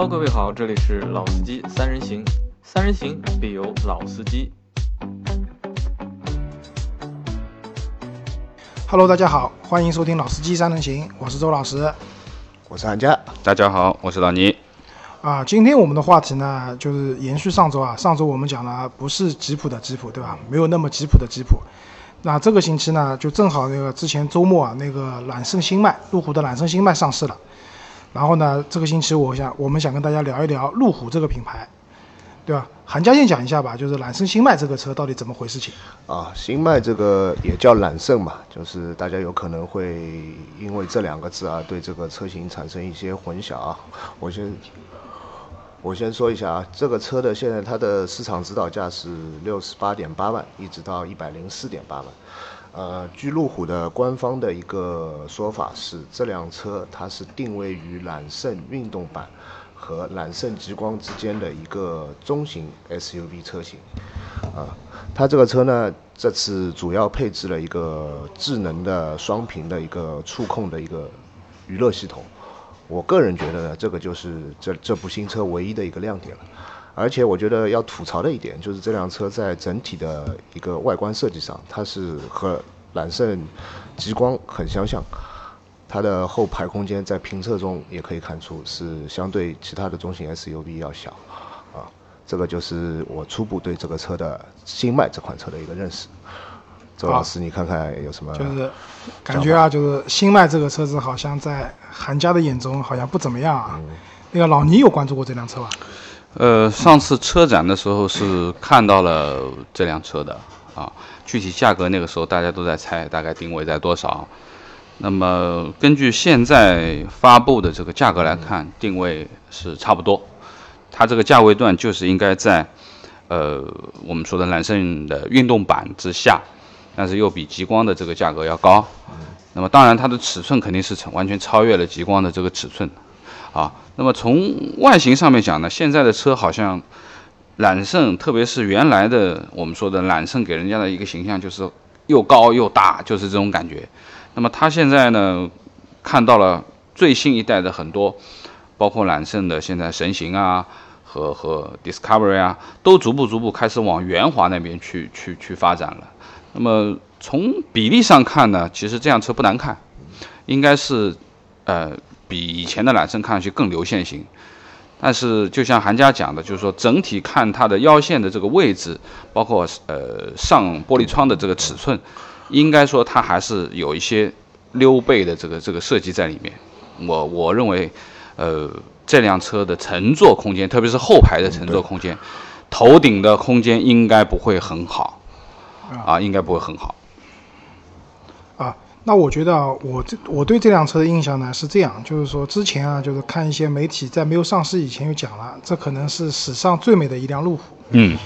Hello，各位好，这里是老司机三人行，三人行必有老司机。Hello，大家好，欢迎收听《老司机三人行》，我是周老师。我是韩佳，大家好，我是老倪。啊，今天我们的话题呢，就是延续上周啊，上周我们讲了不是吉普的吉普，对吧？没有那么吉普的吉普。那这个星期呢，就正好那个之前周末啊，那个揽胜星脉，路虎的揽胜星脉上市了。然后呢，这个星期我想我们想跟大家聊一聊路虎这个品牌，对吧？韩家先讲一下吧，就是揽胜星脉这个车到底怎么回事情？啊，新迈这个也叫揽胜嘛，就是大家有可能会因为这两个字啊，对这个车型产生一些混淆啊。我先我先说一下啊，这个车的现在它的市场指导价是六十八点八万，一直到一百零四点八万。呃，据路虎的官方的一个说法是，这辆车它是定位于揽胜运动版和揽胜极光之间的一个中型 SUV 车型。啊，它这个车呢，这次主要配置了一个智能的双屏的一个触控的一个娱乐系统。我个人觉得呢，这个就是这这部新车唯一的一个亮点了。而且我觉得要吐槽的一点就是这辆车在整体的一个外观设计上，它是和揽胜极光很相像。它的后排空间在评测中也可以看出是相对其他的中型 SUV 要小，啊，这个就是我初步对这个车的新迈这款车的一个认识。周老师，你看看有什么？就是感觉啊，就是新迈这个车子好像在韩家的眼中好像不怎么样啊。那个老倪有关注过这辆车吧？呃，上次车展的时候是看到了这辆车的啊，具体价格那个时候大家都在猜，大概定位在多少。那么根据现在发布的这个价格来看，定位是差不多。它这个价位段就是应该在呃我们说的揽胜的运动版之下，但是又比极光的这个价格要高。那么当然它的尺寸肯定是完全超越了极光的这个尺寸。啊，那么从外形上面讲呢，现在的车好像揽胜，特别是原来的我们说的揽胜，给人家的一个形象就是又高又大，就是这种感觉。那么它现在呢，看到了最新一代的很多，包括揽胜的现在神行啊和和 Discovery 啊，都逐步逐步开始往圆滑那边去去去发展了。那么从比例上看呢，其实这辆车不难看，应该是呃。比以前的揽胜看上去更流线型，但是就像韩家讲的，就是说整体看它的腰线的这个位置，包括呃上玻璃窗的这个尺寸，应该说它还是有一些溜背的这个这个设计在里面。我我认为，呃这辆车的乘坐空间，特别是后排的乘坐空间，头顶的空间应该不会很好，啊，应该不会很好。啊。那我觉得啊，我这我对这辆车的印象呢是这样，就是说之前啊，就是看一些媒体在没有上市以前就讲了，这可能是史上最美的一辆路虎，嗯，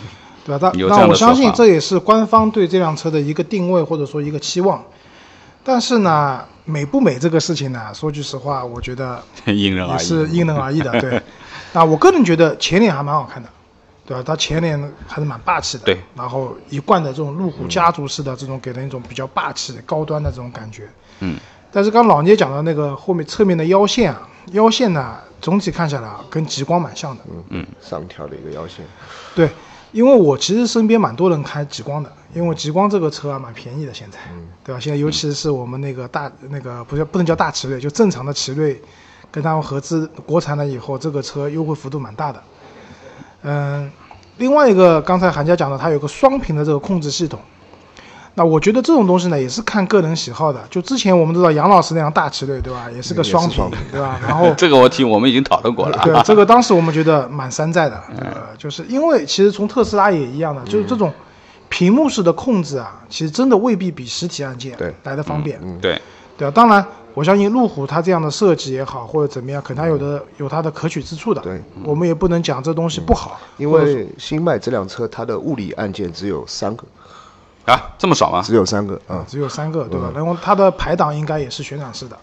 对吧？那那我相信这也是官方对这辆车的一个定位或者说一个期望。但是呢，美不美这个事情呢，说句实话，我觉得 因人而异，是因人而异的。对，那我个人觉得前脸还蛮好看的。对吧？它前脸还是蛮霸气的，对。然后一贯的这种路虎家族式的这种，给人一种比较霸气、高端的这种感觉。嗯。但是刚老聂讲到那个后面侧面的腰线啊，腰线呢，总体看下来啊，跟极光蛮像的。嗯嗯。上挑的一个腰线。对，因为我其实身边蛮多人开极光的，因为极光这个车啊蛮便宜的，现在，对吧？现在尤其是我们那个大那个不是不能叫大奇瑞，就正常的奇瑞，跟他们合资国产了以后，这个车优惠幅度蛮大的。嗯，另外一个刚才韩家讲的，它有个双屏的这个控制系统。那我觉得这种东西呢，也是看个人喜好的。就之前我们知道杨老师那辆大奇瑞，对吧？也是个双屏，对吧？然后这个问题我们已经讨论过了。对，这个 当时我们觉得蛮山寨的。呃，就是因为其实从特斯拉也一样的，就是这种屏幕式的控制啊，其实真的未必比实体按键来的方便。对，对啊。当然。我相信路虎它这样的设计也好，或者怎么样，可能它有的有它的可取之处的。对，我们也不能讲这东西不好。因为新迈这辆车它的物理按键只有三个，啊，这么少吗？只有三个啊，只有三个，对吧？然后它的排档应该也是旋转式的，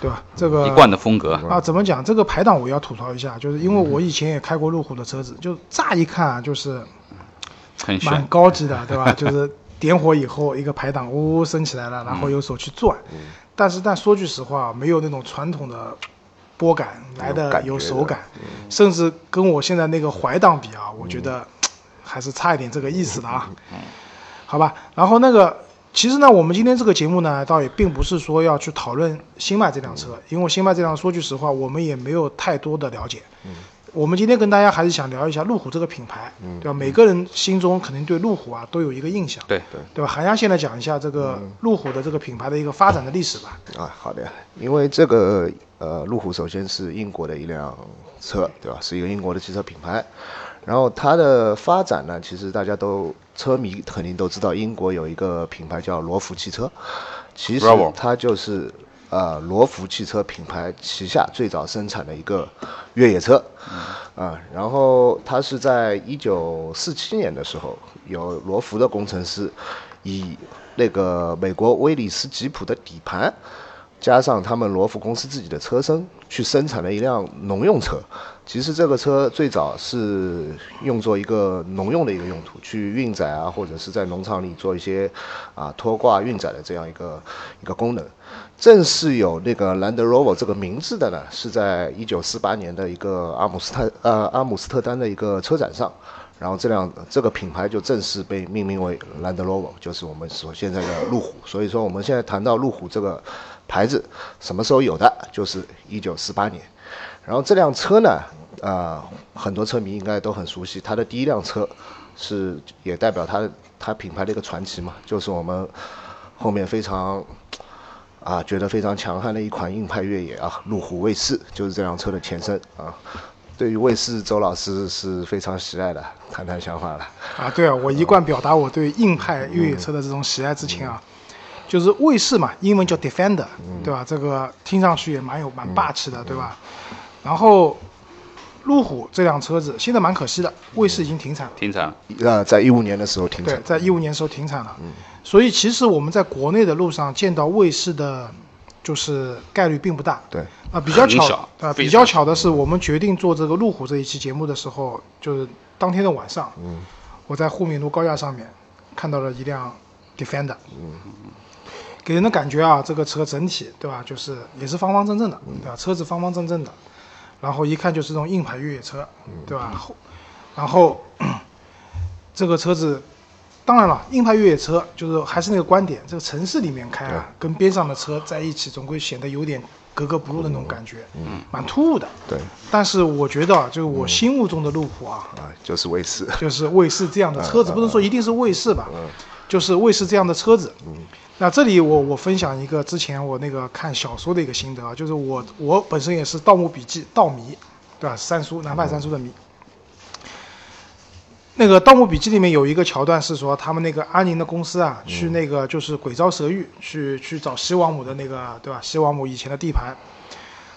对吧？这个一贯的风格啊，怎么讲？这个排档我要吐槽一下，就是因为我以前也开过路虎的车子，就乍一看啊，就是很蛮高级的，对吧？就是点火以后，一个排档呜呜升起来了，然后用手去转。但是，但说句实话，没有那种传统的拨杆来的有手感，甚至跟我现在那个怀档比啊，我觉得还是差一点这个意思的啊。好吧，然后那个其实呢，我们今天这个节目呢，倒也并不是说要去讨论新迈这辆车，因为新迈这辆说句实话，我们也没有太多的了解。我们今天跟大家还是想聊一下路虎这个品牌，对吧？每个人心中肯定对路虎啊都有一个印象，对对对吧？韩阳现在讲一下这个路虎的这个品牌的一个发展的历史吧。啊，好的呀，因为这个呃，路虎首先是英国的一辆车，对吧？是一个英国的汽车品牌。然后它的发展呢，其实大家都车迷肯定都知道，英国有一个品牌叫罗孚汽车，其实它就是呃罗孚汽车品牌旗下最早生产的一个越野车，啊、然后它是在一九四七年的时候，有罗孚的工程师以那个美国威利斯吉普的底盘。加上他们罗孚公司自己的车身去生产了一辆农用车。其实这个车最早是用作一个农用的一个用途，去运载啊，或者是在农场里做一些啊拖挂运载的这样一个一个功能。正式有那个 Land Rover 这个名字的呢，是在一九四八年的一个阿姆斯特呃阿姆斯特丹的一个车展上。然后这辆这个品牌就正式被命名为 Land Rover，就是我们所现在的路虎。所以说我们现在谈到路虎这个牌子什么时候有的，就是一九四八年。然后这辆车呢，呃，很多车迷应该都很熟悉，它的第一辆车是也代表它它品牌的一个传奇嘛，就是我们后面非常啊觉得非常强悍的一款硬派越野啊，路虎卫士就是这辆车的前身啊。对于卫士，周老师是非常喜爱的，谈谈想法了。啊，对啊，我一贯表达我对硬派越野车的这种喜爱之情啊，就是卫士嘛，英文叫 Defender，对吧？这个听上去也蛮有蛮霸气的，对吧？然后路虎这辆车子现在蛮可惜的，卫士已经停产了。停产，呃，在一五年的时候停产对产，，在一五年时候停产了，所以其实我们在国内的路上见到卫士的，就是概率并不大。对，啊，比较巧啊，比较巧的是，我们决定做这个路虎这一期节目的时候，就是当天的晚上，嗯，我在沪闵路高架上面看到了一辆 Defender，嗯，给人的感觉啊，这个车整体对吧，就是也是方方正正的，对吧？车子方方正正的，然后一看就是这种硬派越野车，对吧？后，然 后这个车子。当然了，硬派越野车就是还是那个观点，这个城市里面开啊，跟边上的车在一起，总归显得有点格格不入的那种感觉，嗯，蛮突兀的。对，但是我觉得啊，就是我心目中的路虎啊，啊，就是卫士。就是卫士这样的车子，不能说一定是卫士吧，嗯就是卫士这样的车子。嗯那这里我我分享一个之前我那个看小说的一个心得啊，就是我我本身也是《盗墓笔记》盗迷，对吧？三叔南派三叔的迷。那个《盗墓笔记》里面有一个桥段是说，他们那个安宁的公司啊，去那个就是鬼招蛇域去去找西王母的那个，对吧？西王母以前的地盘，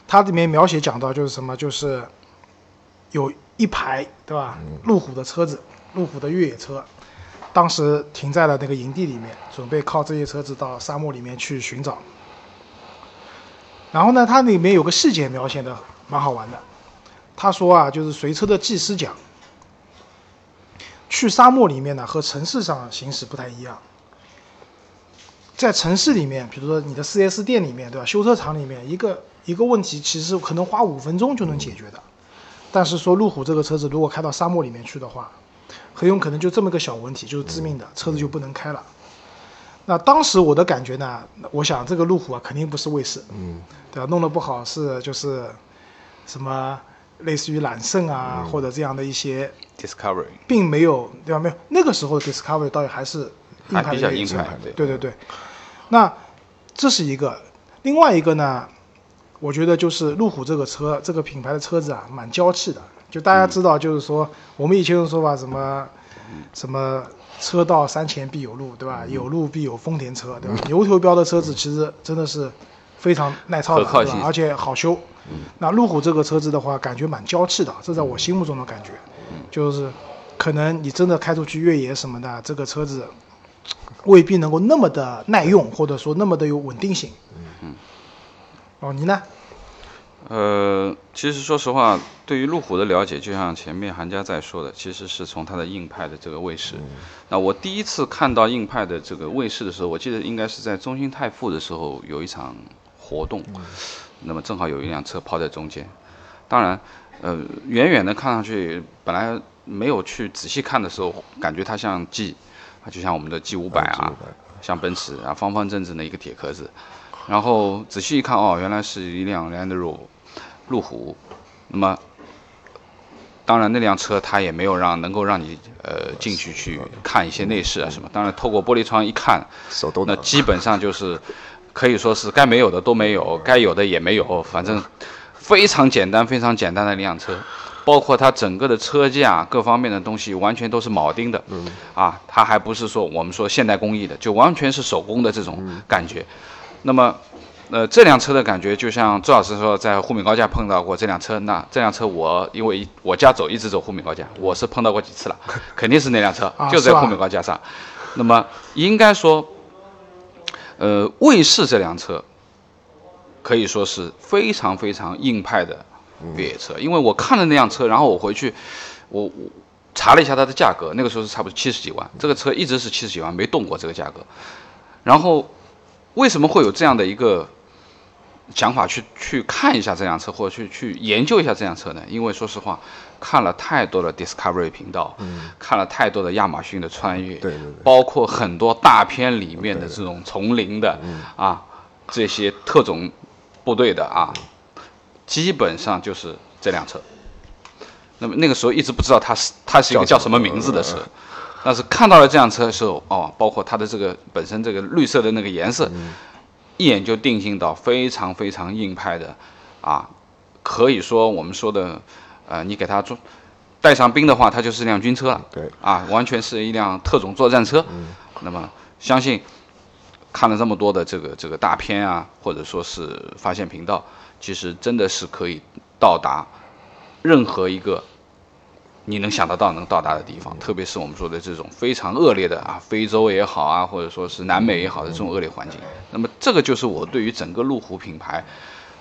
它里面描写讲到就是什么，就是有一排对吧？路虎的车子，路虎的越野车，当时停在了那个营地里面，准备靠这些车子到沙漠里面去寻找。然后呢，它里面有个细节描写的蛮好玩的，他说啊，就是随车的技师讲，去沙漠里面呢和城市上行驶不太一样。在城市里面，比如说你的 4S 店里面，对吧？修车厂里面，一个一个问题其实可能花五分钟就能解决的。但是说路虎这个车子如果开到沙漠里面去的话，很有可能就这么个小问题就是致命的，车子就不能开了。那当时我的感觉呢，我想这个路虎啊肯定不是卫士，嗯，对吧？弄得不好是就是什么类似于揽胜啊、或者这样的一些，Discovery 并没有对吧？没有那个时候的 Discovery 倒也还是硬还比较派的越野车硬派对对对对。那这是一个，另外一个呢，我觉得就是路虎这个车，这个品牌的车子啊，蛮娇气的。就大家知道，就是说、我们以前有说法，什么什么车到山前必有路，对吧？有路必有丰田车，对吧？牛头标的车子其实真的是非常耐操的，而且好修。那路虎这个车子的话，感觉蛮娇气的，这在我心目中的感觉，就是可能你真的开出去越野什么的，这个车子未必能够那么的耐用，或者说那么的有稳定性。嗯哦，你呢？呃，其实说实话，对于路虎的了解，就像前面韩家在说的，其实是从它的硬派的这个卫士。那我第一次看到硬派的这个卫士的时候，我记得应该是在中兴泰富的时候有一场活动。那么正好有一辆车抛在中间。当然，呃，远远的看上去，本来没有去仔细看的时候，感觉它像 G，啊，就像我们的 G 五百啊，像奔驰啊，方方正正的一个铁壳子。然后仔细一看，哦，原来是一辆 Land Rover 路虎。那么，当然那辆车它也没有让能够让你呃进去去看一些内饰啊什么。当然透过玻璃窗一看，那基本上就是可以说是该没有的都没有，该有的也没有，反正非常简单非常简单的一辆车。包括它整个的车架各方面的东西，完全都是铆钉的，嗯啊，它还不是说我们说现代工艺的，就完全是手工的这种感觉。那么，呃，这辆车的感觉就像周老师说，在沪闵高架碰到过这辆车，那这辆车我因为我家走一直走沪闵高架，我是碰到过几次了，肯定是那辆车就在沪闵高架上。那么应该说，呃，卫士这辆车可以说是非常非常硬派的越野车，因为我看了那辆车，然后我回去，我我查了一下它的价格，那个时候是差不多七十几万，这个车一直是七十几万，没动过这个价格。然后为什么会有这样的一个想法去去看一下这辆车，或者去去研究一下这辆车呢？因为说实话，看了太多的 Discovery 频道，看了太多的亚马逊的穿越，对对对。包括很多大片里面的这种丛林的啊，这些特种部队的啊，基本上就是这辆车。那么那个时候一直不知道它是它是一个叫什么名字的车，但是看到了这辆车的时候，哦，包括它的这个本身这个绿色的那个颜色，一眼就定性到非常非常硬派的，啊，可以说我们说的，呃，你给它做带上兵的话，它就是辆军车了。对，啊，完全是一辆特种作战车。那么相信看了这么多的这个这个大片啊，或者说是发现频道，其实真的是可以到达任何一个你能想得到能到达的地方，特别是我们说的这种非常恶劣的啊，非洲也好啊，或者说是南美也好的这种恶劣环境。那么这个就是我对于整个路虎品牌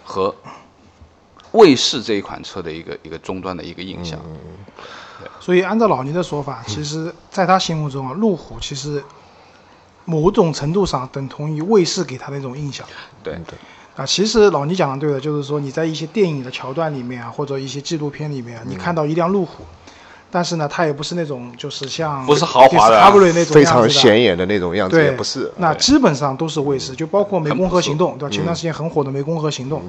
和卫士这一款车的一个一个终端的一个印象。所以按照老倪的说法，其实在他心目中啊，路虎其实某种程度上等同于卫士给他的一种印象。对对，啊，其实老倪讲的对的，就是说你在一些电影的桥段里面啊，或者一些纪录片里面啊，你看到一辆路虎，但是呢，它也不是那种就是像不是豪华的啊 Discovery 那种非常显眼的那种样子，对，也不是。那基本上都是卫士，就包括湄公河行动，嗯对吧？前段时间很火的湄公河行动，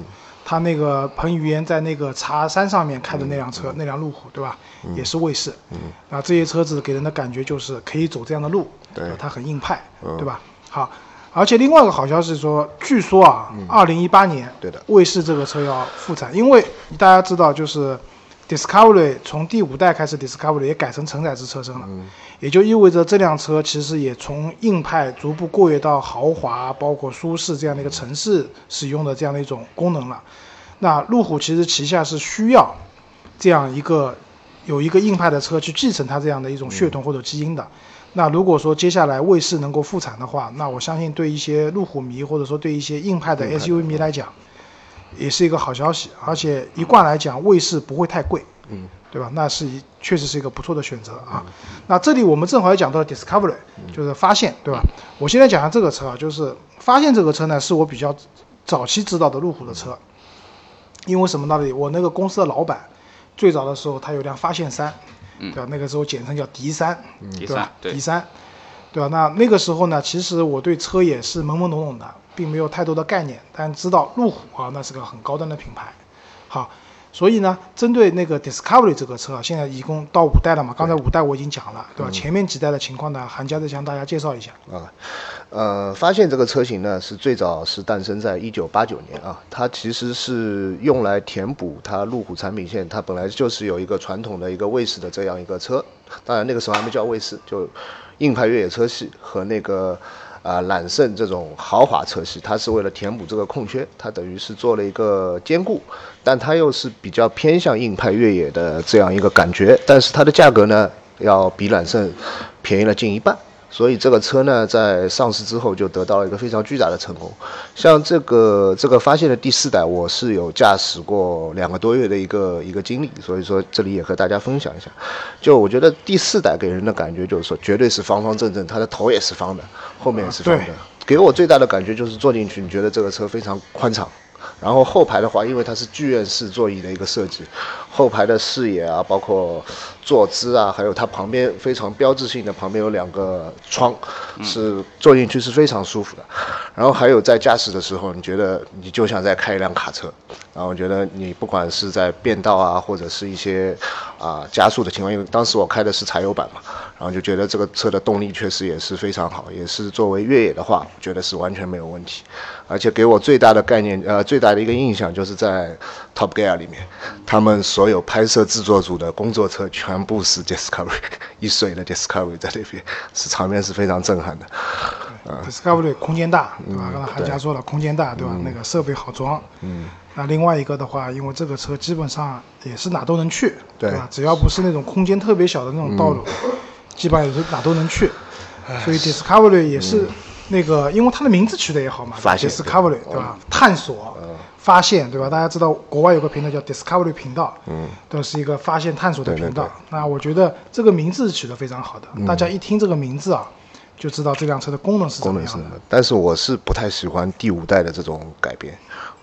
他那个彭于晏在那个茶山上面开的那辆嗯。车，那辆路虎，对吧？也是卫士。那这些车子给人的感觉就是可以走这样的路，对。它很硬派，嗯。对吧？好，而且另外一个好消息是说，据说啊，二零一八年嗯对的。卫士这个车要复产，因为大家知道就是 Discovery 从第五代开始，Discovery 也改成承载式车身了，也就意味着这辆车其实也从硬派逐步过跃到豪华，包括舒适这样的一个城市使用的这样的一种功能了。那路虎其实旗下是需要这样一个有一个硬派的车去继承它这样的一种血统或者基因的。那如果说接下来卫士能够复产的话，那我相信对一些路虎迷或者说对一些硬派的 SUV 迷来讲，也是一个好消息。而且一贯来讲，卫士不会太贵，嗯，对吧？那是一确实是一个不错的选择啊。那这里我们正好也讲到了 Discovery，就是发现，对吧？我现在讲下这个车啊，就是发现这个车呢，是我比较早期知道的路虎的车，因为什么道理？我那个公司的老板最早的时候，他有辆发现三，对吧？那个时候简称叫迪三，迪对吧迪三，对吧？那那个时候呢，其实我对车也是懵懵懂懂的，并没有太多的概念，但知道路虎啊，那是个很高端的品牌。好，所以呢，针对那个 Discovery 这个车啊，现在一共到五代了嘛，刚才五代我已经讲了，对吧？前面几代的情况呢，韩家再向大家介绍一下。啊，呃，发现这个车型呢是最早是诞生在一九八九年啊，它其实是用来填补它路虎产品线，它本来就是有一个传统的一个卫士的这样一个车，当然那个时候还没叫卫士，就硬派越野车系和那个啊揽胜这种豪华车系，它是为了填补这个空缺，它等于是做了一个兼顾，但它又是比较偏向硬派越野的这样一个感觉，但是它的价格呢要比揽胜便宜了近一半。所以这个车呢，在上市之后就得到了一个非常巨大的成功。像这个这个发现的第四代，我是有驾驶过两个多月的一个一个经历，所以说这里也和大家分享一下。就我觉得第四代给人的感觉就是说，绝对是方方正正，它的头也是方的，后面也是方的对。给我最大的感觉就是坐进去，你觉得这个车非常宽敞，然后后排的话，因为它是剧院式座椅的一个设计，后排的视野啊，包括坐姿啊，还有它旁边非常标志性的旁边有两个窗，是坐进去是非常舒服的。然后还有在驾驶的时候，你觉得你就像在开一辆卡车。然后我觉得你不管是在变道啊，或者是一些啊加速的情况，因为当时我开的是柴油版嘛，然后就觉得这个车的动力确实也是非常好，也是作为越野的话，觉得是完全没有问题。而且给我最大的概念，呃，最大的一个印象就是在 Top Gear 里面，他们所有拍摄制作组的工作车全部是 Discovery 一水的 Discovery 在那边，是场面是非常震撼的。Discovery 空间大，对吧？嗯刚才韩佳说了，空间大，对吧？那个设备好装。嗯。那另外一个的话，因为这个车基本上也是哪都能去，对嗯吧？只要不是那种空间特别小的那种道路，基本上也是哪都能去。所以 Discovery 也是那个，因为它的名字取得也好嘛发现，Discovery 对吧？探索、发现，对吧？大家知道国外有个频道叫 Discovery 频道，嗯，都是一个发现探索的频道对。那我觉得这个名字取得非常好的，大家一听这个名字啊，就知道这辆车的功能是怎功能是么样的。，但是我是不太喜欢第五代的这种改变，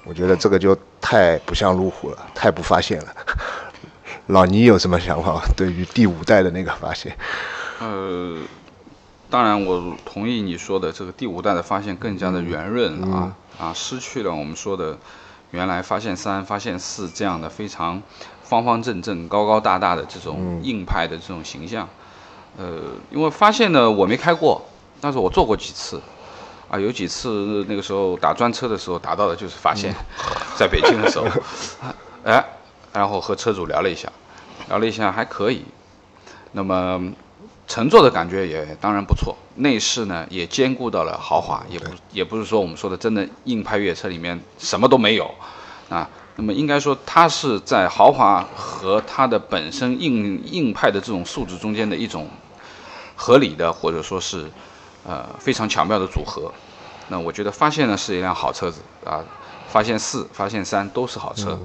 我觉得这个就太不像路虎了，太不发现了。老倪有什么想法？对于第五代的那个发现？呃，当然我同意你说的，这个第五代的发现更加的圆润了啊、啊，失去了我们说的原来发现三、发现四这样的非常方方正正、高高大大的这种硬派的这种形象。呃，因为发现呢，我没开过，但是我坐过几次。啊，有几次那个时候打专车的时候打到的就是发现，在北京的时候，哎，然后和车主聊了一下，聊了一下还可以，那么乘坐的感觉也当然不错，内饰呢也兼顾到了豪华，也不也不是说我们说的真的硬派越野车里面什么都没有，啊，那么应该说它是在豪华和它的本身硬硬派的这种素质中间的一种合理的或者说是呃非常巧妙的组合。那我觉得发现呢是一辆好车子啊，发现四、发现三都是好车。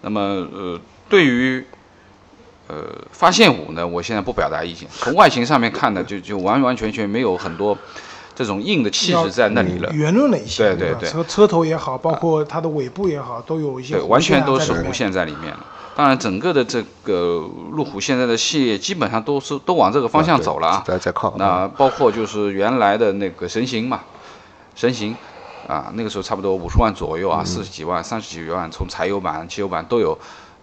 那么呃，对于呃发现五呢，我现在不表达意见。从外形上面看呢，就就完完全全没有很多这种硬的气质在那里了。圆润了一些，对对对车车头也好，包括它的尾部也好，都有一些对，完全都是弧线在里面了。当然，整个的这个路虎现在的系列基本上都是都往这个方向走了啊。在在靠。那包括就是原来的那个神行嘛，神行啊，那个时候差不多五十万左右啊，四十几万、三十几万，从柴油版、汽油版都有。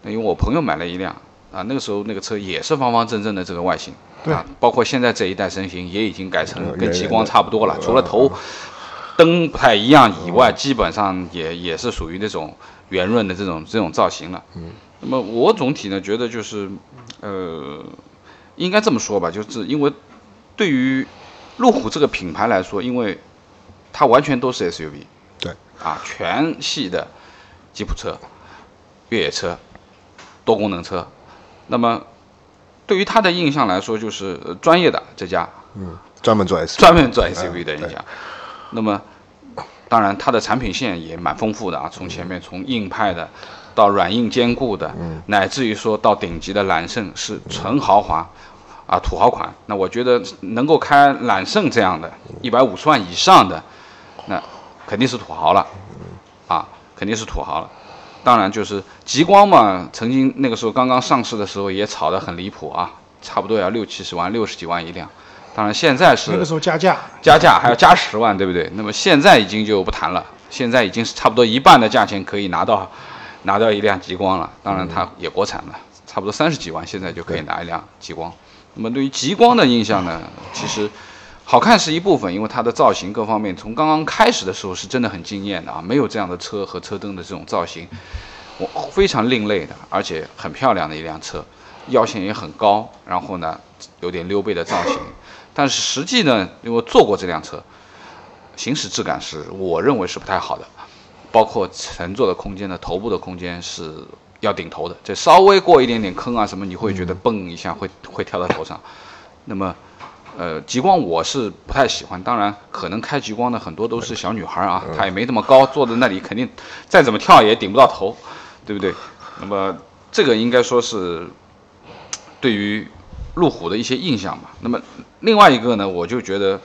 那因为我朋友买了一辆啊，那个时候那个车也是方方正正的这个外形，对啊，包括现在这一代神行也已经改成嗯跟极光差不多了，除了头灯不太一样以外，基本上也也是属于那种圆润的这种这种造型了。嗯，那么我总体呢觉得就是，呃，应该这么说吧，就是因为对于路虎这个品牌来说，因为它完全都是 SUV，对，啊，全系的吉普车、越野车、多功能车，那么对于他的印象来说，就是呃专业的这家嗯，专门做 S，专门做 SUV 的嗯对人家。那么，当然它的产品线也蛮丰富的啊，从前面从硬派的到软硬兼顾的，嗯。乃至于说到顶级的揽胜是纯豪华啊土豪款。那我觉得能够开揽胜这样的一百五十万以上的，那肯定是土豪了。啊，肯定是土豪了。当然就是极光嘛，曾经那个时候刚刚上市的时候也炒得很离谱啊，差不多要六七十万、六十几万一辆。当然现在是那个时候加价，加价还要加十万，对不对？那么现在已经就不谈了，现在已经是差不多一半的价钱可以拿到拿到一辆极光了。当然它也国产了，差不多三十几万，现在就可以拿一辆极光。那么对于极光的印象呢，其实好看是一部分，因为它的造型各方面从刚刚开始的时候是真的很惊艳的啊，没有这样的车和车灯的这种造型，我非常另类的，而且很漂亮的一辆车，腰线也很高，然后呢有点溜背的造型。但是实际呢，因为坐过这辆车，行驶质感是我认为是不太好的，包括乘坐的空间的头部的空间是要顶头的，这稍微过一点点坑啊什么，你会觉得蹦一下会会跳到头上。那么，呃，极光我是不太喜欢，当然可能开极光的很多都是小女孩啊，她也没那么高，坐在那里肯定再怎么跳也顶不到头，对不对？那么这个应该说是对于路虎的一些印象吧。那么另外一个呢，我就觉得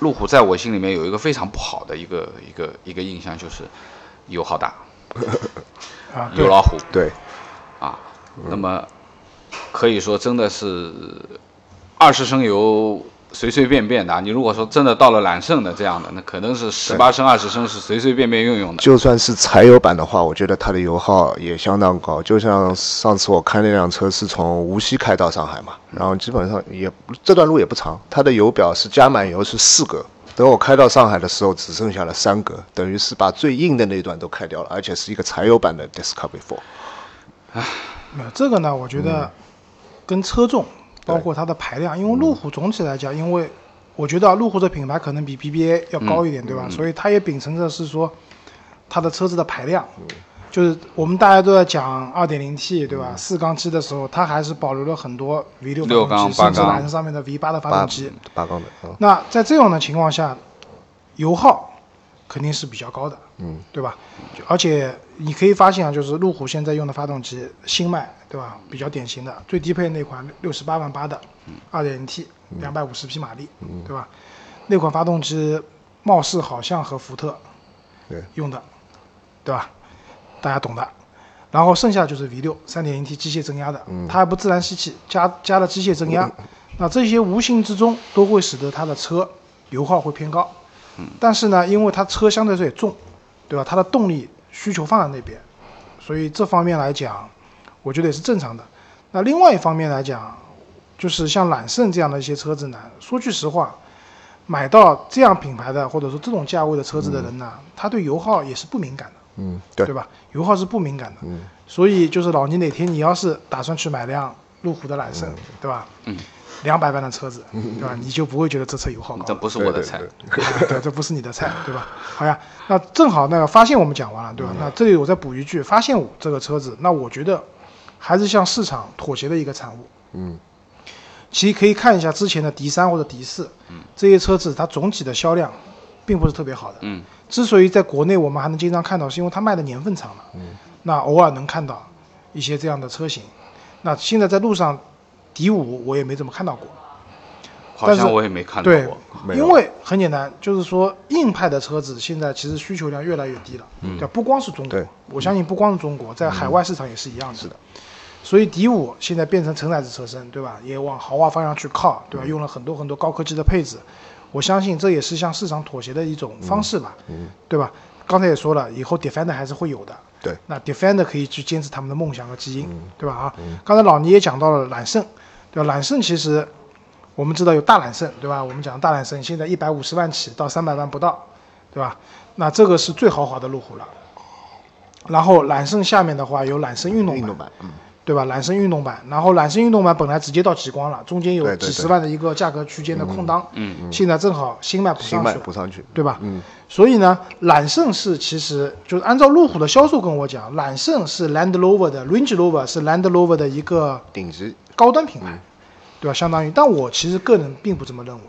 路虎在我心里面有一个非常不好的一个一个一个印象，就是油耗大，啊，对油老虎对，啊。那么可以说真的是二十升油随随便便的啊。你如果说真的到了揽胜的这样的，那可能是十八升、二十升是随随便便用用的。就算是柴油版的话，我觉得它的油耗也相当高。就像上次我开那辆车是从无锡开到上海嘛，然后基本上也这段路也不长，它的油表是加满油是四格，等我开到上海的时候只剩下了三格，等于是把最硬的那段都开掉了，而且是一个柴油版的 Discovery Four。唉，那这个呢，我觉得跟车重，包括它的排量，因为路虎总体来讲，因为我觉得啊路虎的品牌可能比 BBA 要高一点，对吧？所以它也秉承着是说它的车子的排量，就是我们大家都在讲 2.0T，对吧？四缸机的时候，它还是保留了很多 V6 六缸发动机，甚至八缸揽胜上面的 V8 的发动机。八缸的，嗯，那在这样的情况下，油耗肯定是比较高的，嗯，对吧？而且你可以发现啊，就是路虎现在用的发动机，新迈，对吧？比较典型的最低配那款六十八万八的二点零 T，两百五十匹马力，对吧？那款发动机貌似好像和福特用的，对吧？大家懂的。然后剩下就是 V 六三点零 T 机械增压的，它还不自然吸气，加加了机械增压，那这些无形之中都会使得它的车油耗会偏高。但是呢，因为它车相对来说也重，对吧？它的动力需求放在那边，所以这方面来讲，我觉得也是正常的。那另外一方面来讲，就是像揽胜这样的一些车子呢，说句实话，买到这样品牌的或者说这种价位的车子的人呢，他对油耗也是不敏感的，嗯，对对吧？油耗是不敏感的，嗯所以就是老倪哪天你要是打算去买辆路虎的揽胜，对吧？嗯，两百万的车子，对吧？你就不会觉得这车油耗高。这不是我的菜。对这不是你的菜，对吧？好呀，那正好那个发现我们讲完了，对吧？那这里我再补一句，发现五这个车子，那我觉得还是向市场妥协的一个产物。嗯，其实可以看一下之前的 D 三或者 D 四，这些车子它总体的销量并不是特别好的。嗯，之所以在国内我们还能经常看到，是因为它卖的年份长了。嗯，那偶尔能看到一些这样的车型。那现在在路上，，D 五我也没怎么看到过。好像我也没看到过。，没因为很简单，就是说硬派的车子现在其实需求量越来越低了，嗯对，不光是中国，我相信不光是中国，在海外市场也是一样的。是的。所以 D 五现在变成承载式车身，对吧？也往豪华方向去靠，对吧？用了很多很多高科技的配置，我相信这也是向市场妥协的一种方式吧，对吧？刚才也说了，以后 Defender 还是会有的，对，那 Defender 可以去坚持他们的梦想和基因，对吧？啊，刚才老倪也讲到了揽胜，对吧？揽胜其实我们知道有大揽胜，对吧？我们讲大揽胜现在一百五十万起到三百万不到，对吧？那这个是最豪华的路虎了。然后揽胜下面的话有揽胜运动版运动，版，嗯，对吧？揽胜运动版，然后揽胜运动版本来直接到极光了，中间有几十万的一个价格区间的空档，嗯嗯现在正好新迈补上去了，补上去，对吧？嗯，所以呢，揽胜是其实就是按照路虎的销售跟我讲，揽胜是 Land Rover 的 Range Rover 是 Land Rover 的一个顶级，高端品牌，对吧？相当于，但我其实个人并不这么认为，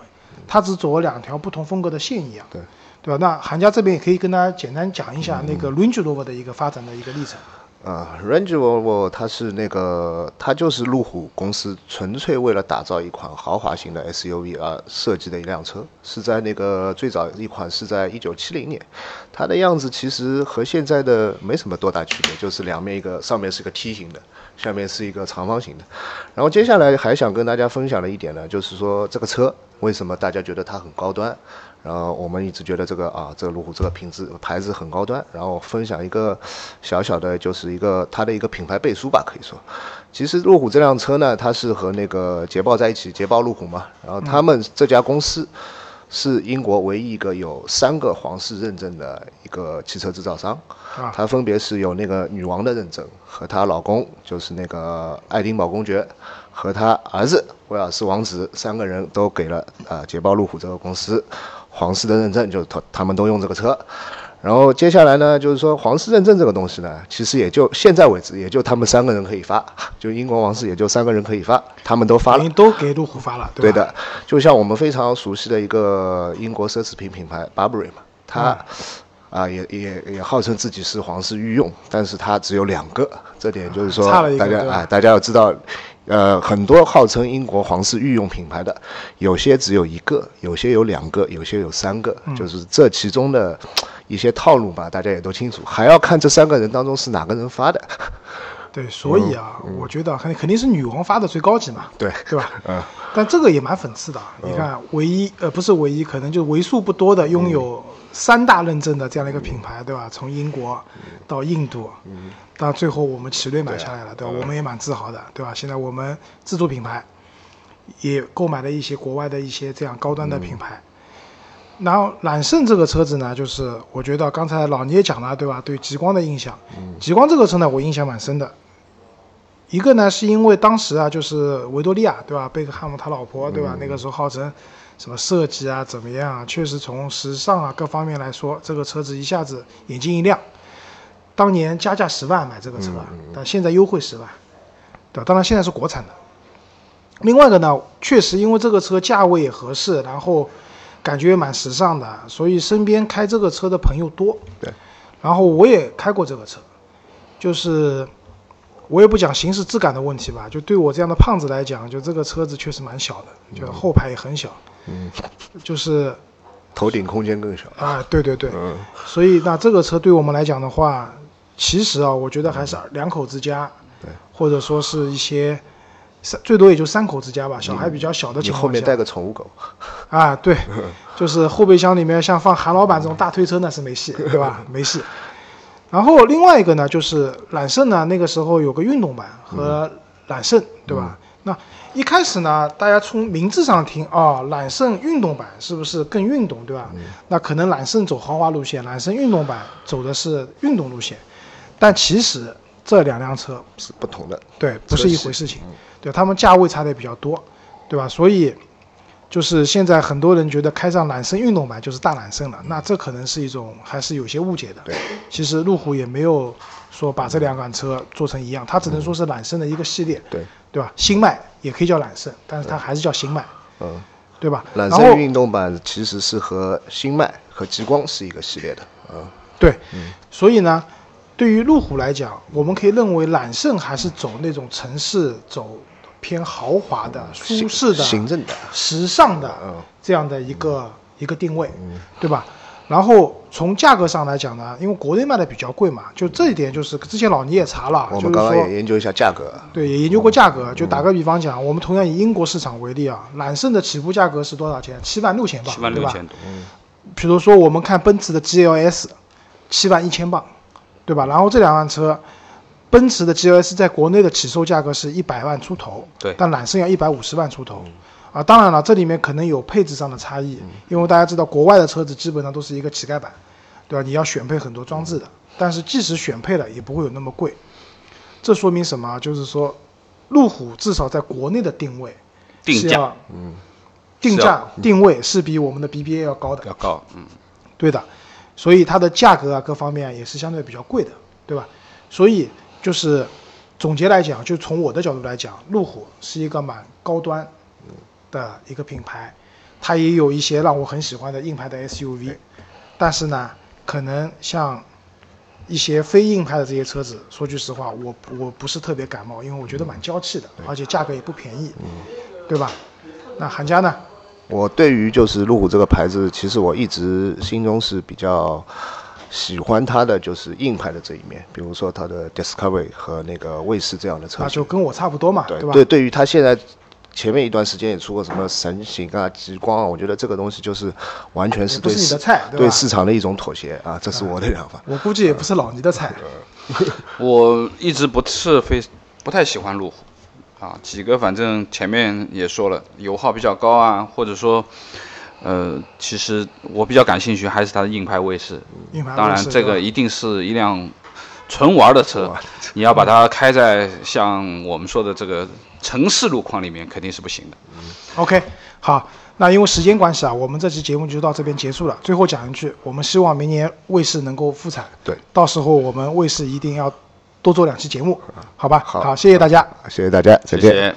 它只走了两条不同风格的线一样，对，对吧？那韩家这边也可以跟大家简单讲一下那个 Range Rover 的一个发展的一个历程。啊，Range Rover 它是那个，它就是路虎公司纯粹为了打造一款豪华型的 SUV 而设计的一辆车，是在那个最早一款是在一九七零年，它的样子其实和现在的没什么多大区别，就是两面一个上面是个梯形的，下面是一个长方形的。然后接下来还想跟大家分享的一点呢，就是说这个车为什么大家觉得它很高端？然后我们一直觉得这个啊，这个路虎这个品质牌子很高端。然后分享一个小小的，就是一个它的一个品牌背书吧，可以说。其实路虎这辆车呢，它是和那个捷豹在一起，捷豹路虎嘛。然后他们这家公司是英国唯一一个有三个皇室认证的一个汽车制造商。啊它分别是有那个女王的认证，和她老公就是那个爱丁堡公爵，和他儿子威尔士王子三个人都给了呃捷豹路虎这个公司皇室的认证，就是他他们都用这个车。然后接下来呢，就是说皇室认证这个东西呢，其实也就现在为止，也就他们三个人可以发，就英国王室也就三个人可以发，他们都发了。都给路虎发了，吧？对的，就像我们非常熟悉的一个英国奢侈品品牌 Burberry 嘛，它啊、也也也号称自己是皇室御用，但是它只有两个，这点就是说大家啊、大家要知道，呃，很多号称英国皇室御用品牌的，有些只有一个，有些有两个，有些有三个，就是这其中的一些套路吧，大家也都清楚。还要看这三个人当中是哪个人发的。对，所以啊，我觉得肯肯定是女王发的最高级嘛，对对吧？嗯。但这个也蛮讽刺的，你看，唯一呃不是唯一，可能就为数不多的拥有三大认证的这样的一个品牌，对吧？从英国到印度，到最后我们奇瑞买下来了，对吧？我们也蛮自豪的，对吧？现在我们自主品牌也购买了一些国外的一些这样高端的品牌。然后揽胜这个车子呢，就是我觉得刚才老倪也讲了，对吧？对极光的印象，极光这个车呢，我印象蛮深的。一个呢，是因为当时啊，就是维多利亚，对吧？贝克汉姆他老婆，对吧？那个时候号称什么设计啊，怎么样啊？确实从时尚啊各方面来说，这个车子一下子眼睛一亮。当年加价十万买这个车，但现在优惠十万，对吧？当然现在是国产的。另外一个呢，确实因为这个车价位也合适，然后感觉也蛮时尚的，所以身边开这个车的朋友多。对。然后我也开过这个车，就是。我也不讲行驶质感的问题吧，就对我这样的胖子来讲，就这个车子确实蛮小的，就后排也很小，嗯，就是头顶空间更小。啊，对对对，嗯，所以那这个车对我们来讲的话，其实啊，我觉得还是两口之家，对，或者说是一些三最多也就三口之家吧，小孩比较小的情况下，后面带个宠物狗，啊，对，就是后备箱里面像放韩老板这种大推车那是没戏，对吧？没戏。然后另外一个呢，就是揽胜呢，那个时候有个运动版和揽胜，对吧？那一开始呢，大家从名字上听啊，揽胜运动版是不是更运动，对吧？那可能揽胜走豪华路线，揽胜运动版走的是运动路线，但其实这两辆车是不同的，对，不是一回事情，对，他们价位差的比较多，对吧？所以。就是现在很多人觉得开上揽胜运动版就是大揽胜了，那这可能是一种还是有些误解的。对，其实路虎也没有说把这两款车做成一样，它只能说是揽胜的一个系列。对，对吧？新迈也可以叫揽胜，但是它还是叫新迈。嗯，对吧？揽胜运动版其实是和新迈和极光是一个系列的。嗯，对。所以呢，对于路虎来讲，我们可以认为揽胜还是走那种城市走。偏豪华的、舒适的、行政的、时尚的这样的一个一个定位，对吧？然后从价格上来讲呢，因为国内卖的比较贵嘛，就这一点就是之前老倪也查了，我们刚刚也研究一下价格，对，也研究过价格。就打个比方讲，我们同样以英国市场为例啊，揽胜的起步价格是多少钱？七万六千镑，对吧？嗯。比如说我们看奔驰的 GLS，七万一千镑，对吧？然后这两辆车。奔驰的 GLS 在国内的起售价格是一百万出头，对，但揽胜要一百五十万出头，啊，当然了，这里面可能有配置上的差异，因为大家知道国外的车子基本上都是一个乞丐版，对吧？你要选配很多装置的，但是即使选配了，也不会有那么贵。这说明什么？就是说，路虎至少在国内的定位，定价，嗯，定价定位是比我们的 BBA 要高的，要高，嗯，对的，所以它的价格啊，各方面也是相对比较贵的，对吧？所以。就是总结来讲，就从我的角度来讲，路虎是一个蛮高端的一个品牌，它也有一些让我很喜欢的硬派的 SUV，但是呢，可能像一些非硬派的这些车子，说句实话，我我不是特别感冒，因为我觉得蛮娇气的，而且价格也不便宜，对吧？那韩家呢？我对于就是路虎这个牌子，其实我一直心中是比较。喜欢它的就是硬派的这一面，比如说它的 Discovery 和那个卫士这样的车型，就跟我差不多嘛，对吧？对，对于它现在前面一段时间也出过什么神行啊、极光啊，我觉得这个东西就是完全是对市菜，对市场的一种妥协啊，这是我的想法。我估计也不是老倪的菜。我一直不是非不太喜欢路虎啊，几个反正前面也说了，油耗比较高啊，或者说。呃，其实我比较感兴趣还是它的硬派卫士。当然，这个一定是一辆纯玩的车，你要把它开在像我们说的这个城市路况里面，肯定是不行的。OK，好，那因为时间关系啊，我们这期节目就到这边结束了。最后讲一句，我们希望明年卫视能够复产。对，到时候我们卫视一定要多做两期节目，好吧？好，谢谢大家，谢谢大家，再见。